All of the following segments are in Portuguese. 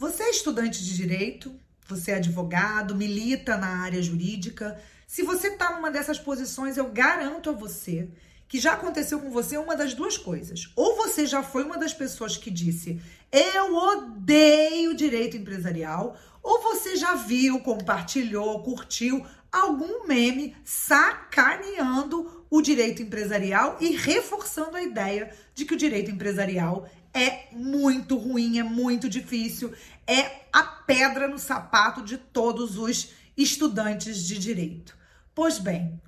Você é estudante de direito, você é advogado, milita na área jurídica. Se você está numa dessas posições, eu garanto a você que já aconteceu com você uma das duas coisas. Ou você já foi uma das pessoas que disse: Eu odeio direito empresarial, ou você já viu, compartilhou, curtiu algum meme sacaneando o direito empresarial e reforçando a ideia de que o direito empresarial é muito ruim, é muito difícil, é a pedra no sapato de todos os estudantes de direito. Pois bem,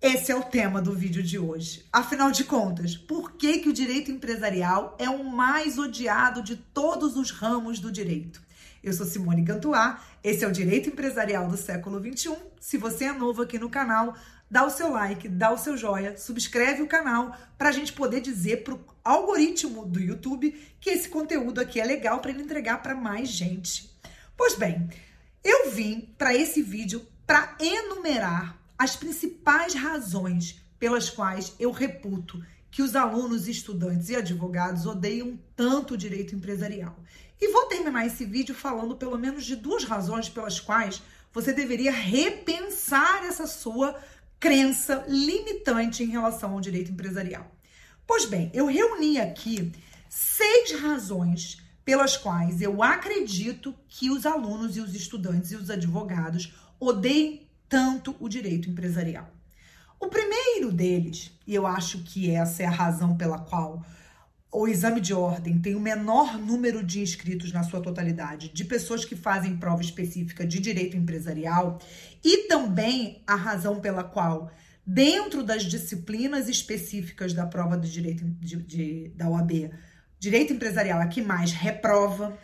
esse é o tema do vídeo de hoje. Afinal de contas, por que, que o direito empresarial é o mais odiado de todos os ramos do direito? Eu sou Simone Cantuá, esse é o Direito Empresarial do século 21. Se você é novo aqui no canal, dá o seu like, dá o seu joia, subscreve o canal para a gente poder dizer para o algoritmo do YouTube que esse conteúdo aqui é legal para ele entregar para mais gente. Pois bem, eu vim para esse vídeo para enumerar as principais razões pelas quais eu reputo que os alunos, estudantes e advogados odeiam tanto o direito empresarial. E vou terminar esse vídeo falando pelo menos de duas razões pelas quais você deveria repensar essa sua crença limitante em relação ao direito empresarial. Pois bem, eu reuni aqui seis razões pelas quais eu acredito que os alunos e os estudantes e os advogados odeiem tanto o direito empresarial. O primeiro deles, e eu acho que essa é a razão pela qual o exame de ordem tem o menor número de inscritos na sua totalidade, de pessoas que fazem prova específica de direito empresarial, e também a razão pela qual, dentro das disciplinas específicas da prova de direito de, de, da OAB, direito empresarial é que mais reprova,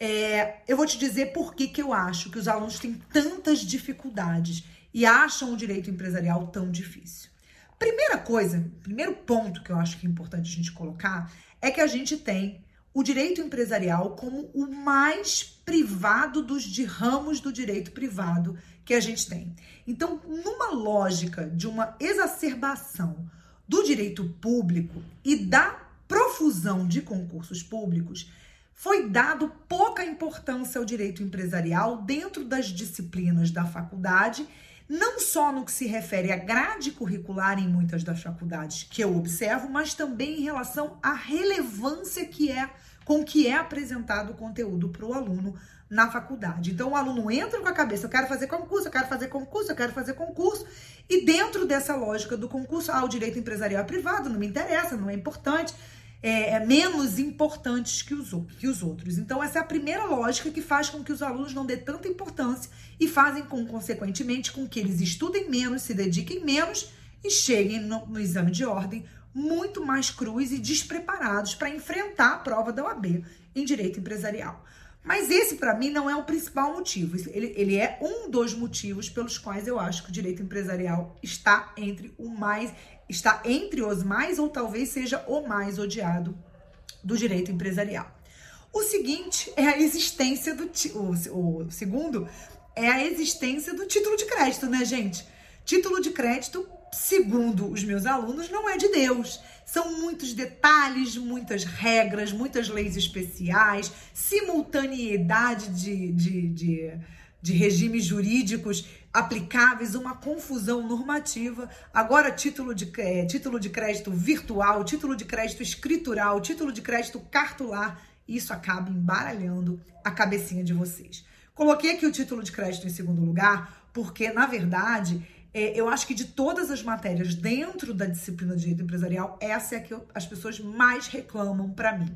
é, eu vou te dizer por que, que eu acho que os alunos têm tantas dificuldades e acham o direito empresarial tão difícil. Primeira coisa, primeiro ponto que eu acho que é importante a gente colocar é que a gente tem o direito empresarial como o mais privado dos de ramos do direito privado que a gente tem. Então, numa lógica de uma exacerbação do direito público e da profusão de concursos públicos, foi dado pouca importância ao direito empresarial dentro das disciplinas da faculdade, não só no que se refere à grade curricular em muitas das faculdades que eu observo, mas também em relação à relevância que é com que é apresentado o conteúdo para o aluno na faculdade. Então o aluno entra com a cabeça, eu quero fazer concurso, eu quero fazer concurso, eu quero fazer concurso, e dentro dessa lógica do concurso, ah, o direito empresarial é privado, não me interessa, não é importante é, é, menos importantes que os, que os outros. Então, essa é a primeira lógica que faz com que os alunos não dê tanta importância e fazem, com, consequentemente, com que eles estudem menos, se dediquem menos e cheguem no, no exame de ordem muito mais crus e despreparados para enfrentar a prova da OAB em direito empresarial. Mas esse, para mim, não é o principal motivo. Ele, ele, é um dos motivos pelos quais eu acho que o direito empresarial está entre o mais está entre os mais ou talvez seja o mais odiado do direito empresarial. O seguinte é a existência do o, o segundo é a existência do título de crédito, né, gente? Título de crédito, segundo os meus alunos, não é de Deus. São muitos detalhes, muitas regras, muitas leis especiais, simultaneidade de, de, de, de regimes jurídicos aplicáveis, uma confusão normativa. Agora, título de, é, título de crédito virtual, título de crédito escritural, título de crédito cartular, isso acaba embaralhando a cabecinha de vocês. Coloquei aqui o título de crédito em segundo lugar, porque, na verdade, é, eu acho que de todas as matérias dentro da disciplina de direito empresarial, essa é a que eu, as pessoas mais reclamam para mim.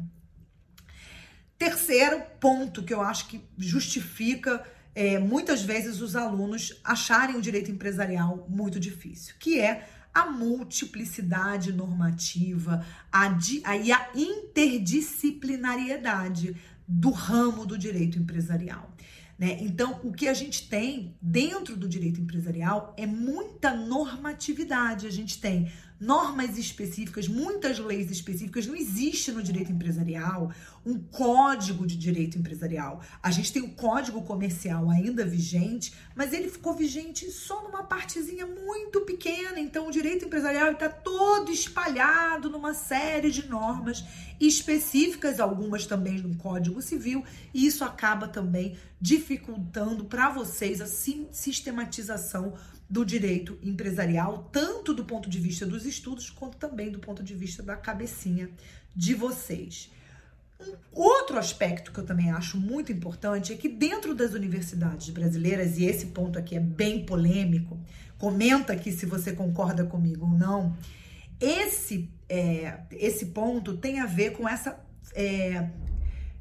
Terceiro ponto que eu acho que justifica é, muitas vezes os alunos acharem o direito empresarial muito difícil, que é a multiplicidade normativa a, a, e a interdisciplinariedade do ramo do direito empresarial. Né? Então, o que a gente tem dentro do direito empresarial é muita normatividade. A gente tem normas específicas, muitas leis específicas. Não existe no direito empresarial um código de direito empresarial. A gente tem o código comercial ainda vigente, mas ele ficou vigente só numa partezinha muito pequena. Então, o direito empresarial está todo espalhado numa série de normas específicas, algumas também no Código Civil, e isso acaba também dificultando para vocês a sistematização do direito empresarial, tanto do ponto de vista dos estudos, quanto também do ponto de vista da cabecinha de vocês. Um outro aspecto que eu também acho muito importante é que dentro das universidades brasileiras, e esse ponto aqui é bem polêmico, comenta aqui se você concorda comigo ou não, esse, é, esse ponto tem a ver com essa é,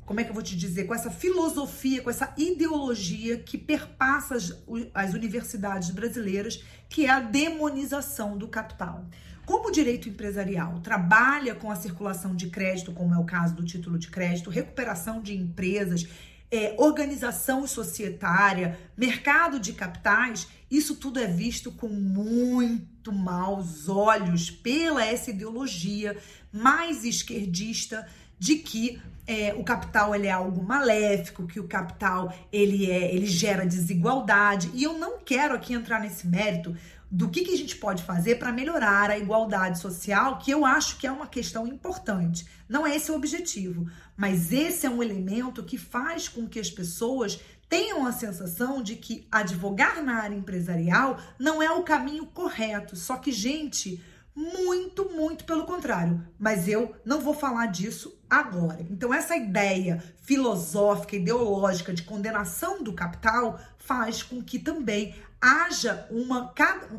como é que eu vou te dizer, com essa filosofia, com essa ideologia que perpassa as, as universidades brasileiras, que é a demonização do capital. Como o direito empresarial trabalha com a circulação de crédito, como é o caso do título de crédito, recuperação de empresas, é, organização societária, mercado de capitais, isso tudo é visto com muito maus olhos pela essa ideologia mais esquerdista de que é, o capital ele é algo maléfico, que o capital ele é, ele gera desigualdade. E eu não quero aqui entrar nesse mérito do que, que a gente pode fazer para melhorar a igualdade social, que eu acho que é uma questão importante. Não é esse o objetivo, mas esse é um elemento que faz com que as pessoas tenham a sensação de que advogar na área empresarial não é o caminho correto. Só que, gente, muito, muito pelo contrário. Mas eu não vou falar disso agora. Então, essa ideia filosófica, ideológica de condenação do capital faz com que também haja uma,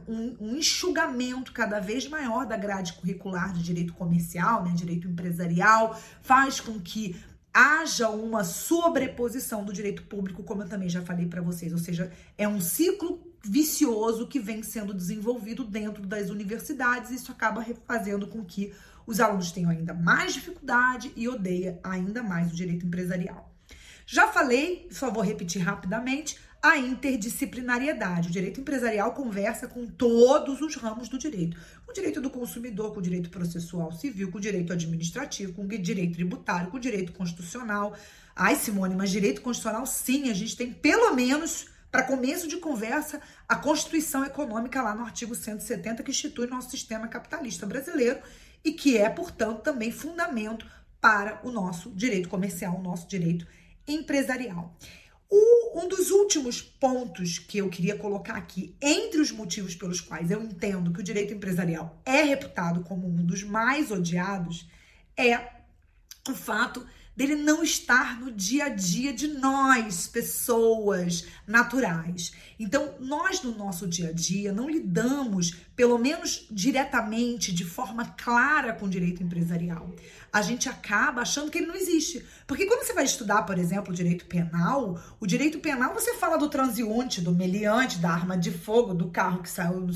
um, enxugamento cada vez maior da grade curricular de direito comercial, né, direito empresarial, faz com que haja uma sobreposição do direito público, como eu também já falei para vocês, ou seja, é um ciclo vicioso que vem sendo desenvolvido dentro das universidades, isso acaba fazendo com que os alunos tenham ainda mais dificuldade e odeia ainda mais o direito empresarial. Já falei, só vou repetir rapidamente, a interdisciplinariedade. O direito empresarial conversa com todos os ramos do direito. Com o direito do consumidor, com o direito processual civil, com o direito administrativo, com o direito tributário, com o direito constitucional. Ai, Simone, mas direito constitucional, sim, a gente tem pelo menos para começo de conversa, a Constituição Econômica, lá no artigo 170, que institui nosso sistema capitalista brasileiro e que é, portanto, também fundamento para o nosso direito comercial, o nosso direito empresarial. O, um dos últimos pontos que eu queria colocar aqui, entre os motivos pelos quais eu entendo que o direito empresarial é reputado como um dos mais odiados, é o fato dele não estar no dia a dia de nós, pessoas naturais. Então, nós no nosso dia a dia não lidamos, pelo menos diretamente, de forma clara com o direito empresarial. A gente acaba achando que ele não existe. Porque quando você vai estudar, por exemplo, o direito penal, o direito penal você fala do transeunte, do meliante, da arma de fogo, do carro que saiu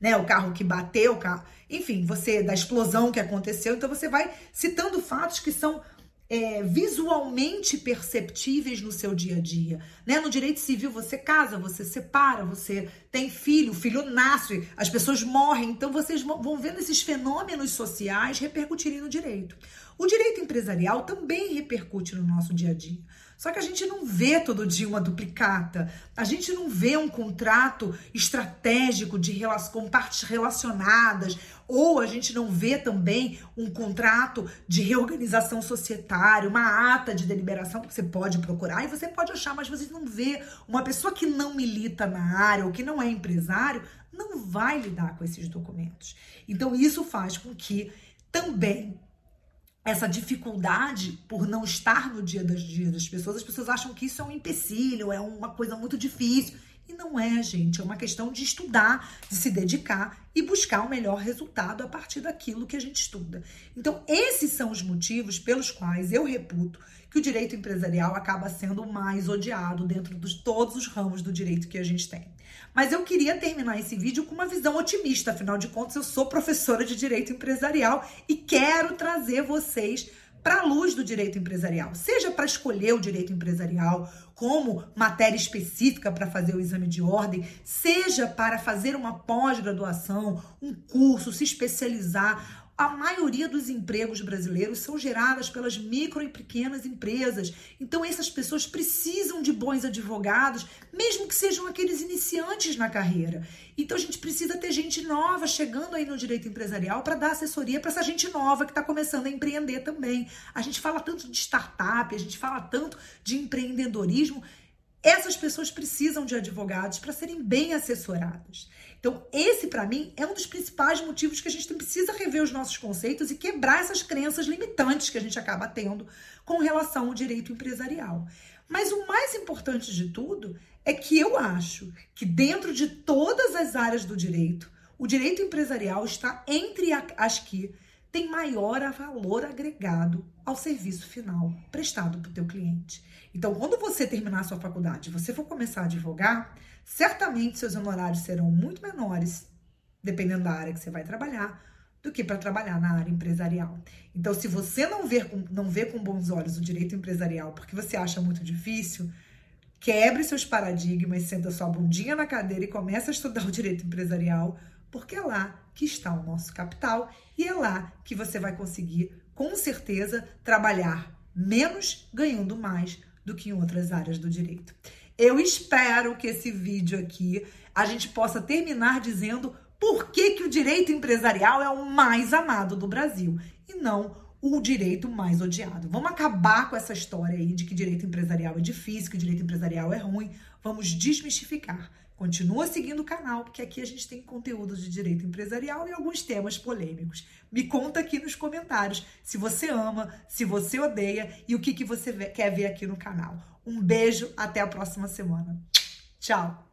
né, o carro que bateu, o carro, enfim, você da explosão que aconteceu, então você vai citando fatos que são é, visualmente perceptíveis no seu dia a dia. Né? No direito civil, você casa, você separa, você tem filho, o filho nasce, as pessoas morrem. Então, vocês vão vendo esses fenômenos sociais repercutirem no direito. O direito empresarial também repercute no nosso dia a dia. Só que a gente não vê todo dia uma duplicata, a gente não vê um contrato estratégico de com partes relacionadas, ou a gente não vê também um contrato de reorganização societária, uma ata de deliberação que você pode procurar e você pode achar, mas você não vê. Uma pessoa que não milita na área ou que não é empresário, não vai lidar com esses documentos. Então isso faz com que também essa dificuldade por não estar no dia das dias das pessoas, as pessoas acham que isso é um empecilho, é uma coisa muito difícil. E não é, gente, é uma questão de estudar, de se dedicar e buscar o melhor resultado a partir daquilo que a gente estuda. Então, esses são os motivos pelos quais eu reputo que o direito empresarial acaba sendo o mais odiado dentro de todos os ramos do direito que a gente tem. Mas eu queria terminar esse vídeo com uma visão otimista, afinal de contas, eu sou professora de direito empresarial e quero trazer vocês para a luz do direito empresarial, seja para escolher o direito empresarial como matéria específica para fazer o exame de ordem, seja para fazer uma pós-graduação, um curso, se especializar a maioria dos empregos brasileiros são geradas pelas micro e pequenas empresas. Então, essas pessoas precisam de bons advogados, mesmo que sejam aqueles iniciantes na carreira. Então, a gente precisa ter gente nova chegando aí no direito empresarial para dar assessoria para essa gente nova que está começando a empreender também. A gente fala tanto de startup, a gente fala tanto de empreendedorismo. Essas pessoas precisam de advogados para serem bem assessoradas. Então, esse para mim é um dos principais motivos que a gente precisa rever os nossos conceitos e quebrar essas crenças limitantes que a gente acaba tendo com relação ao direito empresarial. Mas o mais importante de tudo é que eu acho que dentro de todas as áreas do direito, o direito empresarial está entre as que tem maior valor agregado ao serviço final prestado para o teu cliente. Então, quando você terminar a sua faculdade, você for começar a advogar, certamente seus honorários serão muito menores, dependendo da área que você vai trabalhar, do que para trabalhar na área empresarial. Então, se você não vê, não vê com bons olhos o direito empresarial porque você acha muito difícil, quebre seus paradigmas, senta sua bundinha na cadeira e comece a estudar o direito empresarial, porque é lá que está o nosso capital e é lá que você vai conseguir, com certeza, trabalhar menos, ganhando mais do que em outras áreas do direito. Eu espero que esse vídeo aqui a gente possa terminar dizendo por que, que o direito empresarial é o mais amado do Brasil e não o direito mais odiado. Vamos acabar com essa história aí de que direito empresarial é difícil, que direito empresarial é ruim. Vamos desmistificar. Continua seguindo o canal, porque aqui a gente tem conteúdo de direito empresarial e alguns temas polêmicos. Me conta aqui nos comentários se você ama, se você odeia e o que, que você quer ver aqui no canal. Um beijo, até a próxima semana. Tchau!